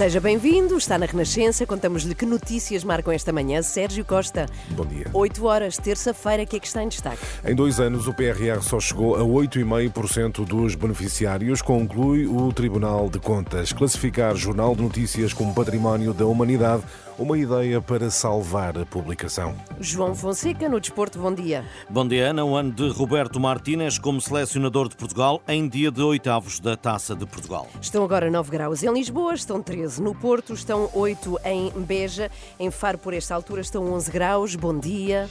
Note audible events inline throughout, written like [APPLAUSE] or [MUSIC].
Seja bem-vindo, está na Renascença. Contamos-lhe que notícias marcam esta manhã. Sérgio Costa. Bom dia. 8 horas, terça-feira, que é que está em destaque? Em dois anos, o PRR só chegou a 8,5% dos beneficiários, conclui o Tribunal de Contas. Classificar Jornal de Notícias como Património da Humanidade, uma ideia para salvar a publicação. João Fonseca, no Desporto, bom dia. Bom dia, Ana. O ano de Roberto Martínez como selecionador de Portugal em dia de oitavos da Taça de Portugal. Estão agora 9 graus em Lisboa, estão 13 no Porto, estão 8 em Beja, em Faro por esta altura estão 11 graus. Bom dia.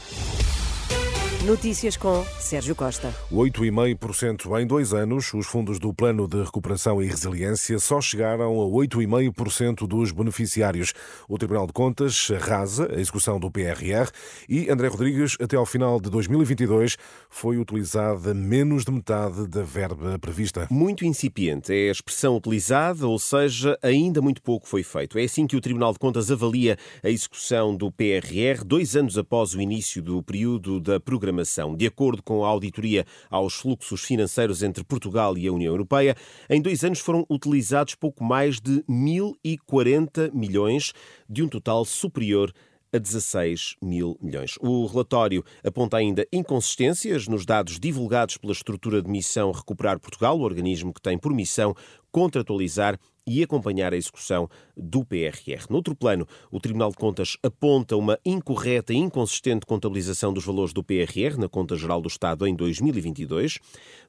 Notícias com Sérgio Costa. 8,5% em dois anos. Os fundos do Plano de Recuperação e Resiliência só chegaram a 8,5% dos beneficiários. O Tribunal de Contas arrasa a execução do PRR e André Rodrigues, até ao final de 2022, foi utilizada menos de metade da verba prevista. Muito incipiente é a expressão utilizada, ou seja, ainda muito pouco foi feito. É assim que o Tribunal de Contas avalia a execução do PRR, dois anos após o início do período da programação programação. De acordo com a auditoria aos fluxos financeiros entre Portugal e a União Europeia, em dois anos foram utilizados pouco mais de 1.040 milhões, de um total superior a 16 mil milhões. O relatório aponta ainda inconsistências nos dados divulgados pela estrutura de missão Recuperar Portugal, o organismo que tem por missão contratualizar e acompanhar a execução do PRR. Noutro plano, o Tribunal de Contas aponta uma incorreta e inconsistente contabilização dos valores do PRR na Conta Geral do Estado em 2022.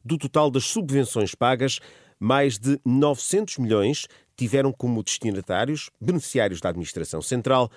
Do total das subvenções pagas, mais de 900 milhões tiveram como destinatários beneficiários da Administração Central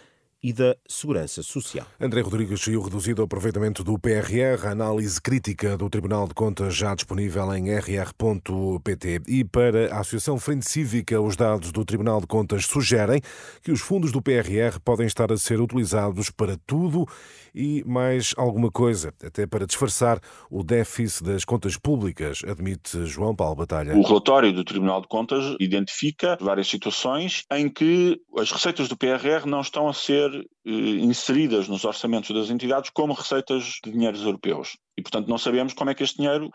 e da Segurança Social. André Rodrigues saiu reduzido ao aproveitamento do PRR, a análise crítica do Tribunal de Contas já disponível em rr.pt. E para a Associação Frente Cívica, os dados do Tribunal de Contas sugerem que os fundos do PRR podem estar a ser utilizados para tudo e mais alguma coisa, até para disfarçar o déficit das contas públicas, admite João Paulo Batalha. O relatório do Tribunal de Contas identifica várias situações em que as receitas do PRR não estão a ser eh, inseridas nos orçamentos das entidades como receitas de dinheiros europeus. E, portanto, não sabemos como é que este dinheiro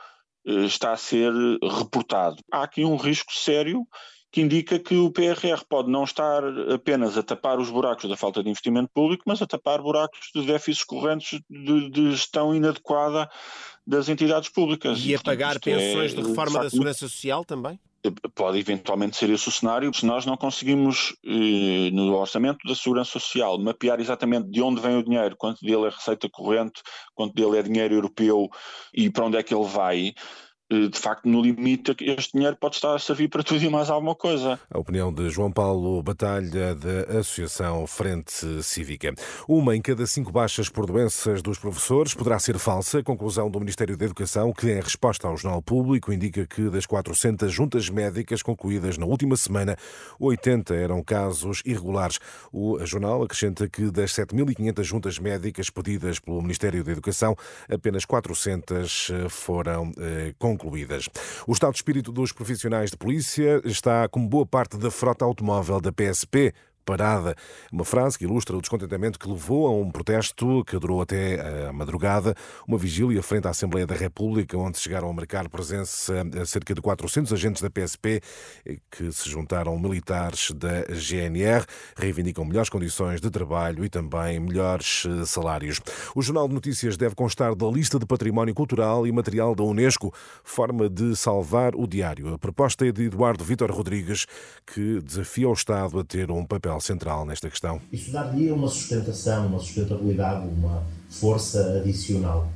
eh, está a ser reportado. Há aqui um risco sério que indica que o PRR pode não estar apenas a tapar os buracos da falta de investimento público, mas a tapar buracos de déficits correntes de, de gestão inadequada das entidades públicas. E a pagar é, pensões é, de reforma da Segurança Social também? Pode eventualmente ser esse o cenário. Se nós não conseguimos, eh, no orçamento da Segurança Social, mapear exatamente de onde vem o dinheiro, quanto dele é receita corrente, quanto dele é dinheiro europeu e para onde é que ele vai, de facto, no limite, este dinheiro pode estar a servir para tudo e mais alguma coisa. A opinião de João Paulo Batalha, da Associação Frente Cívica. Uma em cada cinco baixas por doenças dos professores poderá ser falsa. Conclusão do Ministério da Educação, que em resposta ao Jornal Público indica que das 400 juntas médicas concluídas na última semana, 80 eram casos irregulares. O jornal acrescenta que das 7.500 juntas médicas pedidas pelo Ministério da Educação, apenas 400 eh, foram eh, concluídas concluídas. O estado de espírito dos profissionais de polícia está como boa parte da frota automóvel da PSP parada. Uma frase que ilustra o descontentamento que levou a um protesto que durou até a madrugada, uma vigília frente à Assembleia da República, onde chegaram a marcar presença cerca de 400 agentes da PSP que se juntaram militares da GNR, reivindicam melhores condições de trabalho e também melhores eh, salários. O Jornal de Notícias deve constar da lista de património cultural e material da Unesco, forma de salvar o diário. A proposta é de Eduardo Vítor Rodrigues, que desafia o Estado a ter um papel central nesta questão. Isso dá-lhe uma sustentação, uma sustentabilidade, uma força adicional.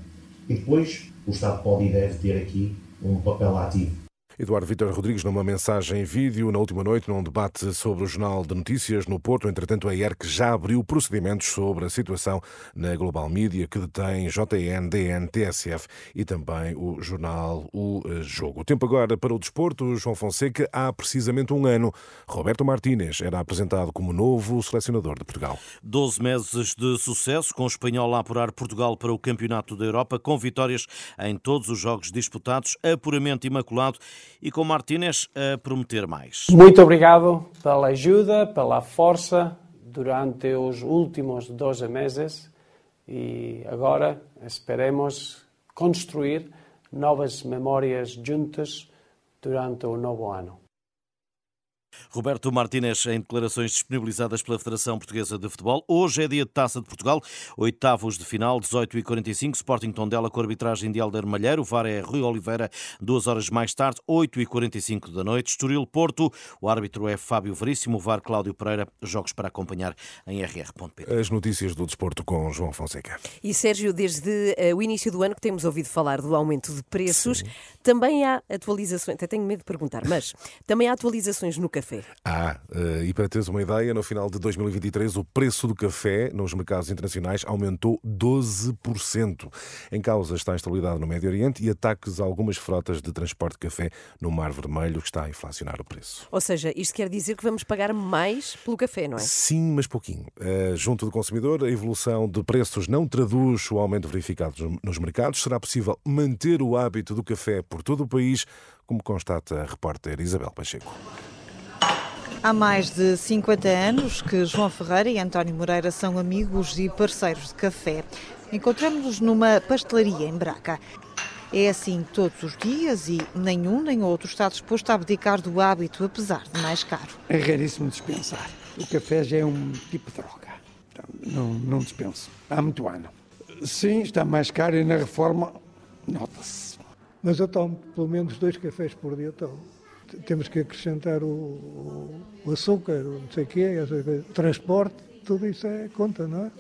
E depois o Estado pode e deve ter aqui um papel ativo. Eduardo Vitor Rodrigues, numa mensagem em vídeo na última noite, num debate sobre o Jornal de Notícias no Porto. Entretanto, a ERC já abriu procedimentos sobre a situação na Global Media, que detém JN, DN, TSF e também o jornal O Jogo. O tempo agora para o desporto. João Fonseca, há precisamente um ano, Roberto Martínez era apresentado como novo selecionador de Portugal. Doze meses de sucesso, com o espanhol a apurar Portugal para o Campeonato da Europa, com vitórias em todos os jogos disputados, apuramento imaculado e com Martínez a prometer mais. Muito obrigado pela ajuda, pela força durante os últimos 12 meses e agora esperemos construir novas memórias juntas durante o novo ano. Roberto Martínez, em declarações disponibilizadas pela Federação Portuguesa de Futebol. Hoje é dia de Taça de Portugal, oitavos de final, 18h45, Sporting Tondela com arbitragem de Alder Malheiro, o VAR é Rui Oliveira, duas horas mais tarde, 8h45 da noite, Estoril Porto, o árbitro é Fábio Veríssimo, o VAR Cláudio Pereira, jogos para acompanhar em rr.pt. As notícias do desporto com João Fonseca. E Sérgio, desde uh, o início do ano que temos ouvido falar do aumento de preços, Sim. também há atualizações, até tenho medo de perguntar, mas também há atualizações no café café. Ah, eh, e para teres uma ideia, no final de 2023 o preço do café nos mercados internacionais aumentou 12%. Em causa está a instabilidade no Médio Oriente e ataques a algumas frotas de transporte de café no Mar Vermelho, que está a inflacionar o preço. Ou seja, isto quer dizer que vamos pagar mais pelo café, não é? Sim, mas pouquinho. Uh, junto do consumidor, a evolução de preços não traduz o aumento verificado nos mercados. Será possível manter o hábito do café por todo o país, como constata a repórter Isabel Pacheco. Há mais de 50 anos que João Ferreira e António Moreira são amigos e parceiros de café. Encontramos-nos numa pastelaria em Braca. É assim todos os dias e nenhum nem outro está disposto a abdicar do hábito, apesar de mais caro. É raríssimo dispensar. O café já é um tipo de droga. Então, não, não dispenso. Há muito ano. Sim, está mais caro e na reforma nota-se. Mas eu tomo pelo menos dois cafés por dia. Tomo temos que acrescentar o, o açúcar, não sei o quê, o transporte, tudo isso é conta, não é?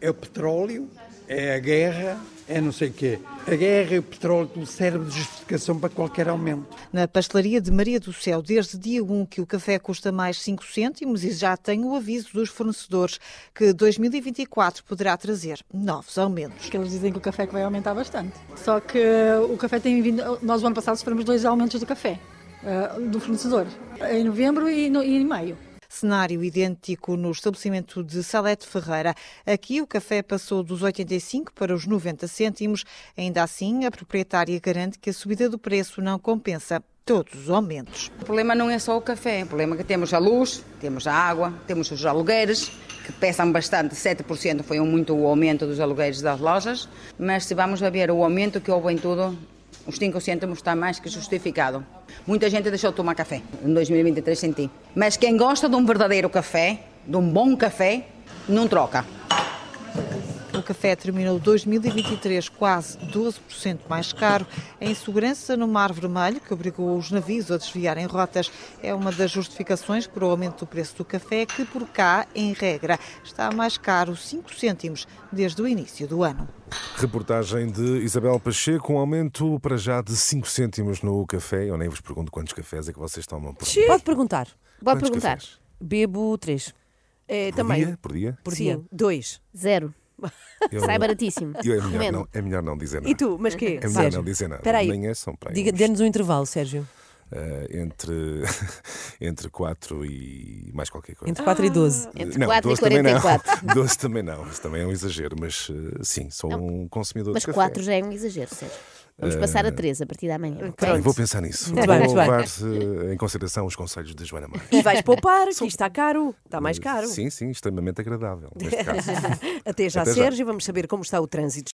É o petróleo, é a guerra, é não sei o quê. A guerra e o petróleo serve de justificação para qualquer aumento. Na pastelaria de Maria do Céu, desde dia 1 que o café custa mais 5 cêntimos e já tem o aviso dos fornecedores que 2024 poderá trazer novos aumentos. Eles dizem que o café vai aumentar bastante. Só que o café tem vindo... Nós, o ano passado, sofremos dois aumentos do café. Eh, do fornecedor, em novembro e, no, e em maio. Cenário idêntico no estabelecimento de Salete Ferreira. Aqui o café passou dos 85 para os 90 cêntimos. Ainda assim, a proprietária garante que a subida do preço não compensa todos os aumentos. O problema não é só o café, o problema é que temos a luz, temos a água, temos os alugueres, que pesam bastante, 7% foi muito o aumento dos alugueres das lojas, mas se vamos a ver o aumento que houve em tudo, os 5 cêntimos está mais que justificado. Muita gente deixou de tomar café em 2023 senti. Mas quem gosta de um verdadeiro café, de um bom café, não troca. O café terminou 2023 quase 12% mais caro. A insegurança no Mar Vermelho, que obrigou os navios a desviarem rotas, é uma das justificações para o aumento do preço do café, que por cá, em regra, está mais caro 5 cêntimos desde o início do ano. Reportagem de Isabel Pacheco, um aumento para já de 5 cêntimos no café. Eu nem vos pergunto quantos cafés é que vocês tomam por dia. Pode perguntar. Pode perguntar. Cafés? Bebo três. É, por também. Dia? Por dia? Por Sim. dia. Dois. Zero. [LAUGHS] Eu, Sai baratíssimo. Eu é, melhor não, é melhor não dizer nada. E tu, mas quê? É melhor Sérgio? não dizer nada. Espera aí. Manhã são para Diga, Dê-nos um intervalo, Sérgio. Uh, entre, [LAUGHS] entre 4 e mais qualquer coisa. Entre 4 ah, e 12. Entre não, 4 12 e 44. Também não. 12 [LAUGHS] também não, isso também é um exagero, mas uh, sim, sou não. um consumidor mas de café. Mas 4 já é um exagero, Sérgio. Vamos passar a 3 a partir da manhã. Pronto. Vou pensar nisso. Muito vou bem, muito levar em consideração os conselhos de Joana Marques. E vais poupar, que isto está caro. Está mais caro. Sim, sim, extremamente agradável. [LAUGHS] Até já, Até Sérgio. Já. Vamos saber como está o trânsito.